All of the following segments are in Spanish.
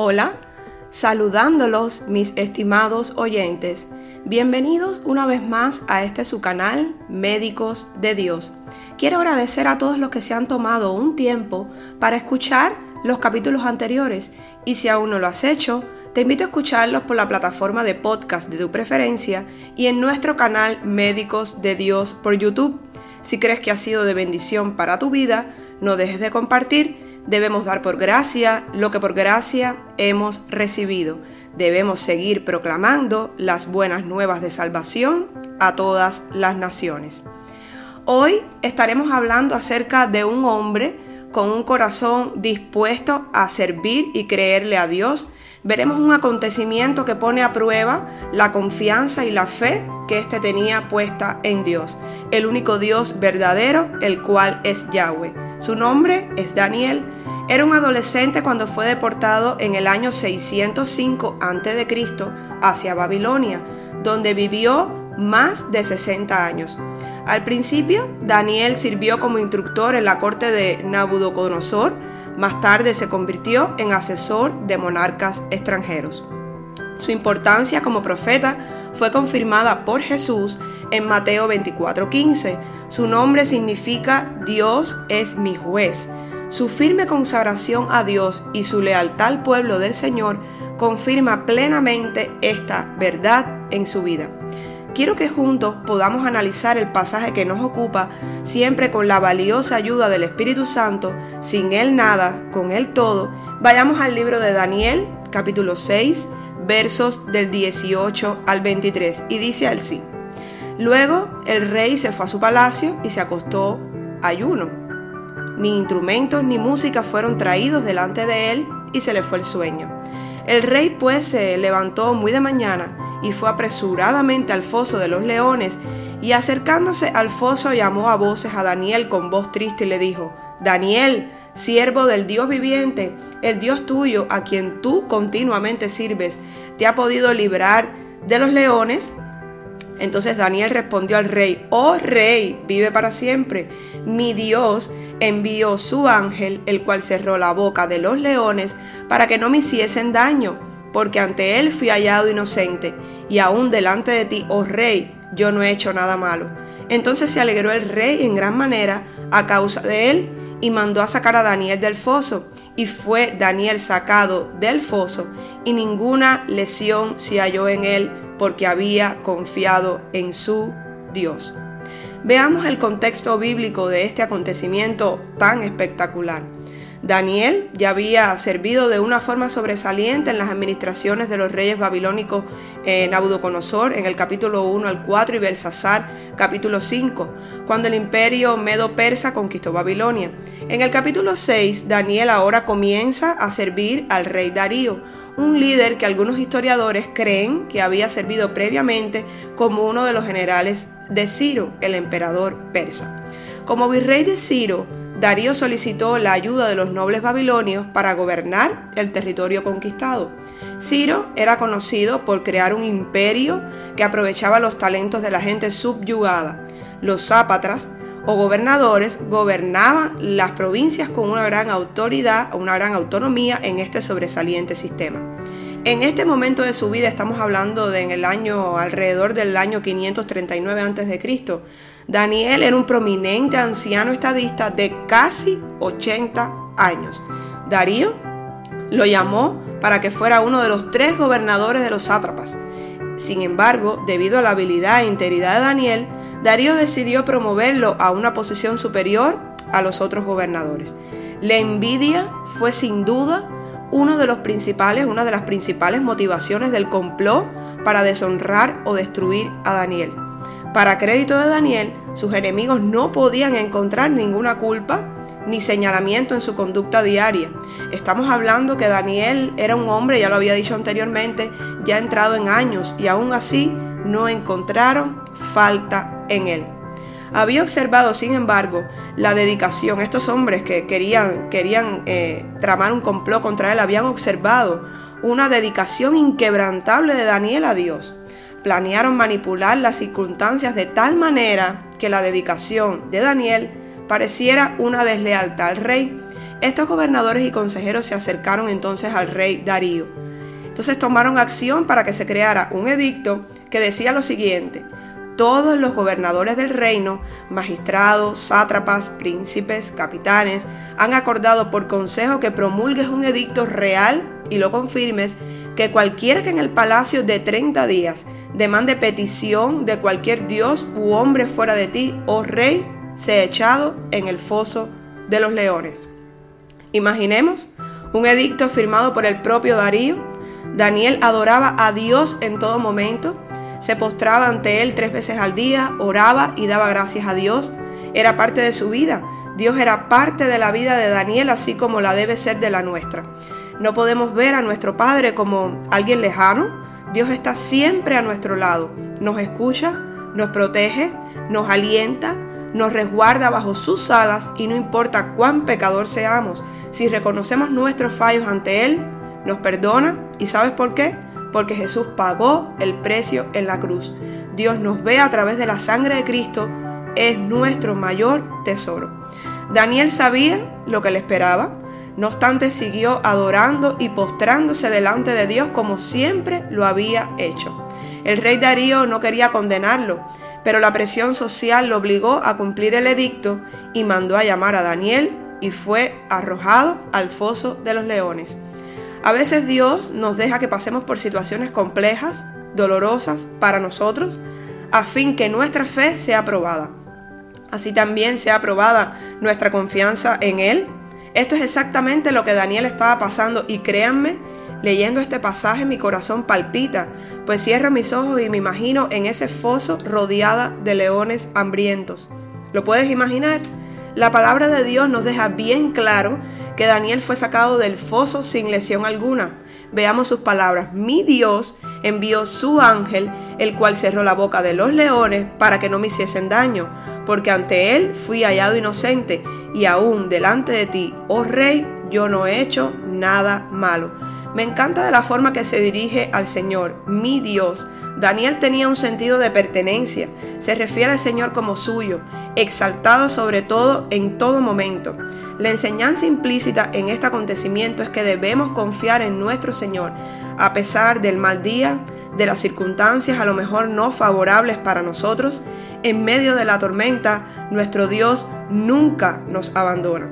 Hola, saludándolos mis estimados oyentes. Bienvenidos una vez más a este su canal, Médicos de Dios. Quiero agradecer a todos los que se han tomado un tiempo para escuchar los capítulos anteriores y si aún no lo has hecho, te invito a escucharlos por la plataforma de podcast de tu preferencia y en nuestro canal Médicos de Dios por YouTube. Si crees que ha sido de bendición para tu vida, no dejes de compartir Debemos dar por gracia lo que por gracia hemos recibido. Debemos seguir proclamando las buenas nuevas de salvación a todas las naciones. Hoy estaremos hablando acerca de un hombre con un corazón dispuesto a servir y creerle a Dios. Veremos un acontecimiento que pone a prueba la confianza y la fe que éste tenía puesta en Dios, el único Dios verdadero, el cual es Yahweh. Su nombre es Daniel era un adolescente cuando fue deportado en el año 605 a.C. hacia Babilonia, donde vivió más de 60 años. Al principio, Daniel sirvió como instructor en la corte de Nabucodonosor, más tarde se convirtió en asesor de monarcas extranjeros. Su importancia como profeta fue confirmada por Jesús en Mateo 24:15. Su nombre significa Dios es mi juez. Su firme consagración a Dios y su lealtad al pueblo del Señor confirma plenamente esta verdad en su vida. Quiero que juntos podamos analizar el pasaje que nos ocupa, siempre con la valiosa ayuda del Espíritu Santo, sin Él nada, con Él todo. Vayamos al libro de Daniel, capítulo 6, versos del 18 al 23, y dice así. Luego el rey se fue a su palacio y se acostó ayuno ni instrumentos ni música fueron traídos delante de él y se le fue el sueño. El rey pues se levantó muy de mañana y fue apresuradamente al foso de los leones y acercándose al foso llamó a voces a Daniel con voz triste y le dijo, Daniel, siervo del Dios viviente, el Dios tuyo a quien tú continuamente sirves, ¿te ha podido librar de los leones? Entonces Daniel respondió al rey, oh rey, vive para siempre. Mi Dios envió su ángel, el cual cerró la boca de los leones para que no me hiciesen daño, porque ante él fui hallado inocente, y aún delante de ti, oh rey, yo no he hecho nada malo. Entonces se alegró el rey en gran manera a causa de él, y mandó a sacar a Daniel del foso, y fue Daniel sacado del foso, y ninguna lesión se halló en él, porque había confiado en su Dios. Veamos el contexto bíblico de este acontecimiento tan espectacular. Daniel ya había servido de una forma sobresaliente en las administraciones de los reyes babilónicos eh, en el capítulo 1 al 4 y Belsasar capítulo 5, cuando el imperio medo-persa conquistó Babilonia. En el capítulo 6, Daniel ahora comienza a servir al rey Darío, un líder que algunos historiadores creen que había servido previamente como uno de los generales de Ciro, el emperador persa. Como virrey de Ciro, Darío solicitó la ayuda de los nobles babilonios para gobernar el territorio conquistado. Ciro era conocido por crear un imperio que aprovechaba los talentos de la gente subyugada. Los zápatras o gobernadores gobernaban las provincias con una gran autoridad, una gran autonomía en este sobresaliente sistema. En este momento de su vida estamos hablando de en el año alrededor del año 539 a.C. Daniel era un prominente anciano estadista de casi 80 años. Darío lo llamó para que fuera uno de los tres gobernadores de los sátrapas. Sin embargo, debido a la habilidad e integridad de Daniel, Darío decidió promoverlo a una posición superior a los otros gobernadores. La envidia fue sin duda uno de los principales, una de las principales motivaciones del complot para deshonrar o destruir a Daniel. Para crédito de Daniel, sus enemigos no podían encontrar ninguna culpa ni señalamiento en su conducta diaria. Estamos hablando que Daniel era un hombre, ya lo había dicho anteriormente, ya entrado en años y aún así no encontraron falta en él. Había observado, sin embargo, la dedicación. Estos hombres que querían, querían eh, tramar un complot contra él habían observado una dedicación inquebrantable de Daniel a Dios. Planearon manipular las circunstancias de tal manera que la dedicación de Daniel pareciera una deslealtad al rey. Estos gobernadores y consejeros se acercaron entonces al rey Darío. Entonces tomaron acción para que se creara un edicto que decía lo siguiente, todos los gobernadores del reino, magistrados, sátrapas, príncipes, capitanes, han acordado por consejo que promulgues un edicto real y lo confirmes que cualquiera que en el palacio de 30 días demande petición de cualquier dios u hombre fuera de ti, oh rey, sea echado en el foso de los leones. Imaginemos un edicto firmado por el propio Darío. Daniel adoraba a Dios en todo momento se postraba ante Él tres veces al día, oraba y daba gracias a Dios. Era parte de su vida. Dios era parte de la vida de Daniel, así como la debe ser de la nuestra. No podemos ver a nuestro Padre como alguien lejano. Dios está siempre a nuestro lado. Nos escucha, nos protege, nos alienta, nos resguarda bajo sus alas y no importa cuán pecador seamos, si reconocemos nuestros fallos ante Él, nos perdona. ¿Y sabes por qué? porque Jesús pagó el precio en la cruz. Dios nos ve a través de la sangre de Cristo, es nuestro mayor tesoro. Daniel sabía lo que le esperaba, no obstante siguió adorando y postrándose delante de Dios como siempre lo había hecho. El rey Darío no quería condenarlo, pero la presión social lo obligó a cumplir el edicto y mandó a llamar a Daniel y fue arrojado al foso de los leones. A veces Dios nos deja que pasemos por situaciones complejas, dolorosas para nosotros, a fin que nuestra fe sea probada. Así también sea probada nuestra confianza en Él. Esto es exactamente lo que Daniel estaba pasando y créanme, leyendo este pasaje mi corazón palpita, pues cierro mis ojos y me imagino en ese foso rodeada de leones hambrientos. ¿Lo puedes imaginar? La palabra de Dios nos deja bien claro que Daniel fue sacado del foso sin lesión alguna. Veamos sus palabras. Mi Dios envió su ángel, el cual cerró la boca de los leones para que no me hiciesen daño, porque ante él fui hallado inocente, y aún delante de ti, oh rey, yo no he hecho nada malo. Me encanta de la forma que se dirige al Señor, mi Dios. Daniel tenía un sentido de pertenencia, se refiere al Señor como suyo, exaltado sobre todo en todo momento. La enseñanza implícita en este acontecimiento es que debemos confiar en nuestro Señor, a pesar del mal día, de las circunstancias a lo mejor no favorables para nosotros, en medio de la tormenta, nuestro Dios nunca nos abandona.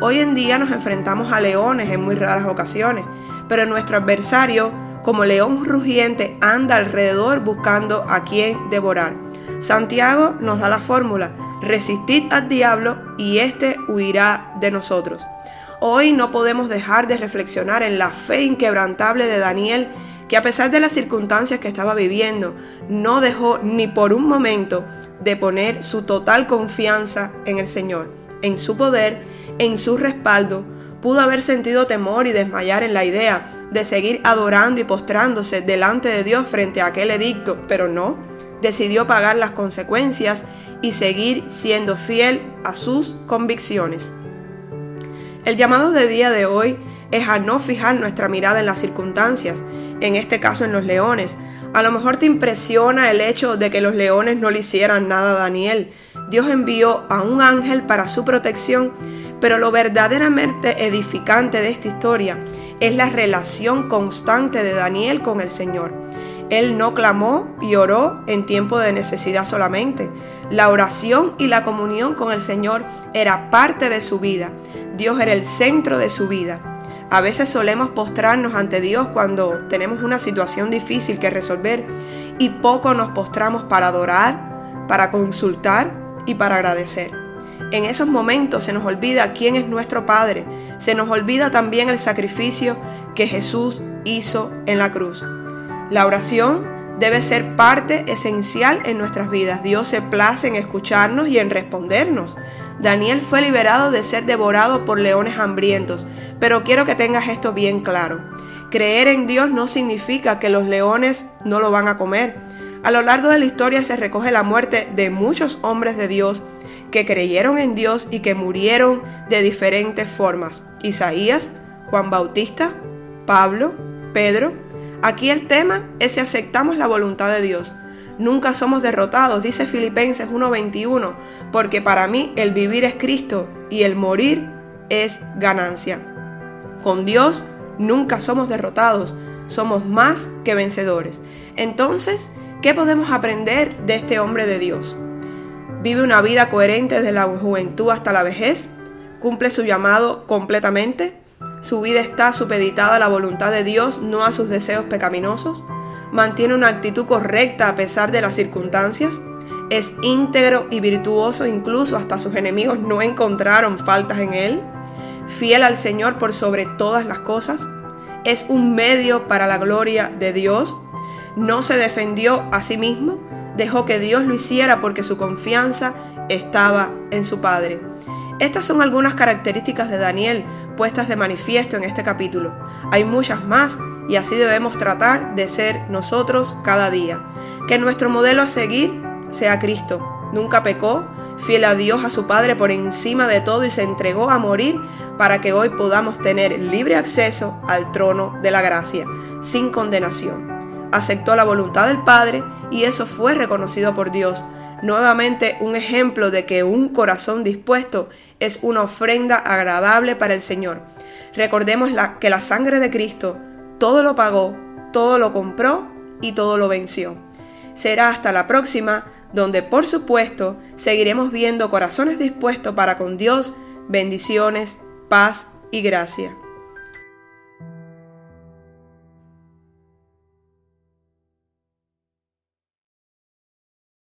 Hoy en día nos enfrentamos a leones en muy raras ocasiones, pero nuestro adversario, como león rugiente, anda alrededor buscando a quien devorar. Santiago nos da la fórmula, resistid al diablo y éste huirá de nosotros. Hoy no podemos dejar de reflexionar en la fe inquebrantable de Daniel, que a pesar de las circunstancias que estaba viviendo, no dejó ni por un momento de poner su total confianza en el Señor, en su poder, en su respaldo. Pudo haber sentido temor y desmayar en la idea de seguir adorando y postrándose delante de Dios frente a aquel edicto, pero no decidió pagar las consecuencias y seguir siendo fiel a sus convicciones. El llamado de día de hoy es a no fijar nuestra mirada en las circunstancias, en este caso en los leones. A lo mejor te impresiona el hecho de que los leones no le hicieran nada a Daniel. Dios envió a un ángel para su protección, pero lo verdaderamente edificante de esta historia es la relación constante de Daniel con el Señor. Él no clamó y oró en tiempo de necesidad solamente. La oración y la comunión con el Señor era parte de su vida. Dios era el centro de su vida. A veces solemos postrarnos ante Dios cuando tenemos una situación difícil que resolver y poco nos postramos para adorar, para consultar y para agradecer. En esos momentos se nos olvida quién es nuestro Padre, se nos olvida también el sacrificio que Jesús hizo en la cruz. La oración debe ser parte esencial en nuestras vidas. Dios se place en escucharnos y en respondernos. Daniel fue liberado de ser devorado por leones hambrientos, pero quiero que tengas esto bien claro. Creer en Dios no significa que los leones no lo van a comer. A lo largo de la historia se recoge la muerte de muchos hombres de Dios que creyeron en Dios y que murieron de diferentes formas. Isaías, Juan Bautista, Pablo, Pedro, Aquí el tema es si aceptamos la voluntad de Dios. Nunca somos derrotados, dice Filipenses 1:21, porque para mí el vivir es Cristo y el morir es ganancia. Con Dios nunca somos derrotados, somos más que vencedores. Entonces, ¿qué podemos aprender de este hombre de Dios? Vive una vida coherente desde la juventud hasta la vejez, cumple su llamado completamente, su vida está supeditada a la voluntad de Dios, no a sus deseos pecaminosos, mantiene una actitud correcta a pesar de las circunstancias, es íntegro y virtuoso, incluso hasta sus enemigos no encontraron faltas en él, fiel al Señor por sobre todas las cosas, es un medio para la gloria de Dios, no se defendió a sí mismo, dejó que Dios lo hiciera porque su confianza estaba en su Padre. Estas son algunas características de Daniel puestas de manifiesto en este capítulo. Hay muchas más y así debemos tratar de ser nosotros cada día. Que nuestro modelo a seguir sea Cristo. Nunca pecó, fiel a Dios, a su Padre por encima de todo y se entregó a morir para que hoy podamos tener libre acceso al trono de la gracia, sin condenación. Aceptó la voluntad del Padre y eso fue reconocido por Dios. Nuevamente un ejemplo de que un corazón dispuesto es una ofrenda agradable para el Señor. Recordemos que la sangre de Cristo todo lo pagó, todo lo compró y todo lo venció. Será hasta la próxima, donde por supuesto seguiremos viendo corazones dispuestos para con Dios, bendiciones, paz y gracia.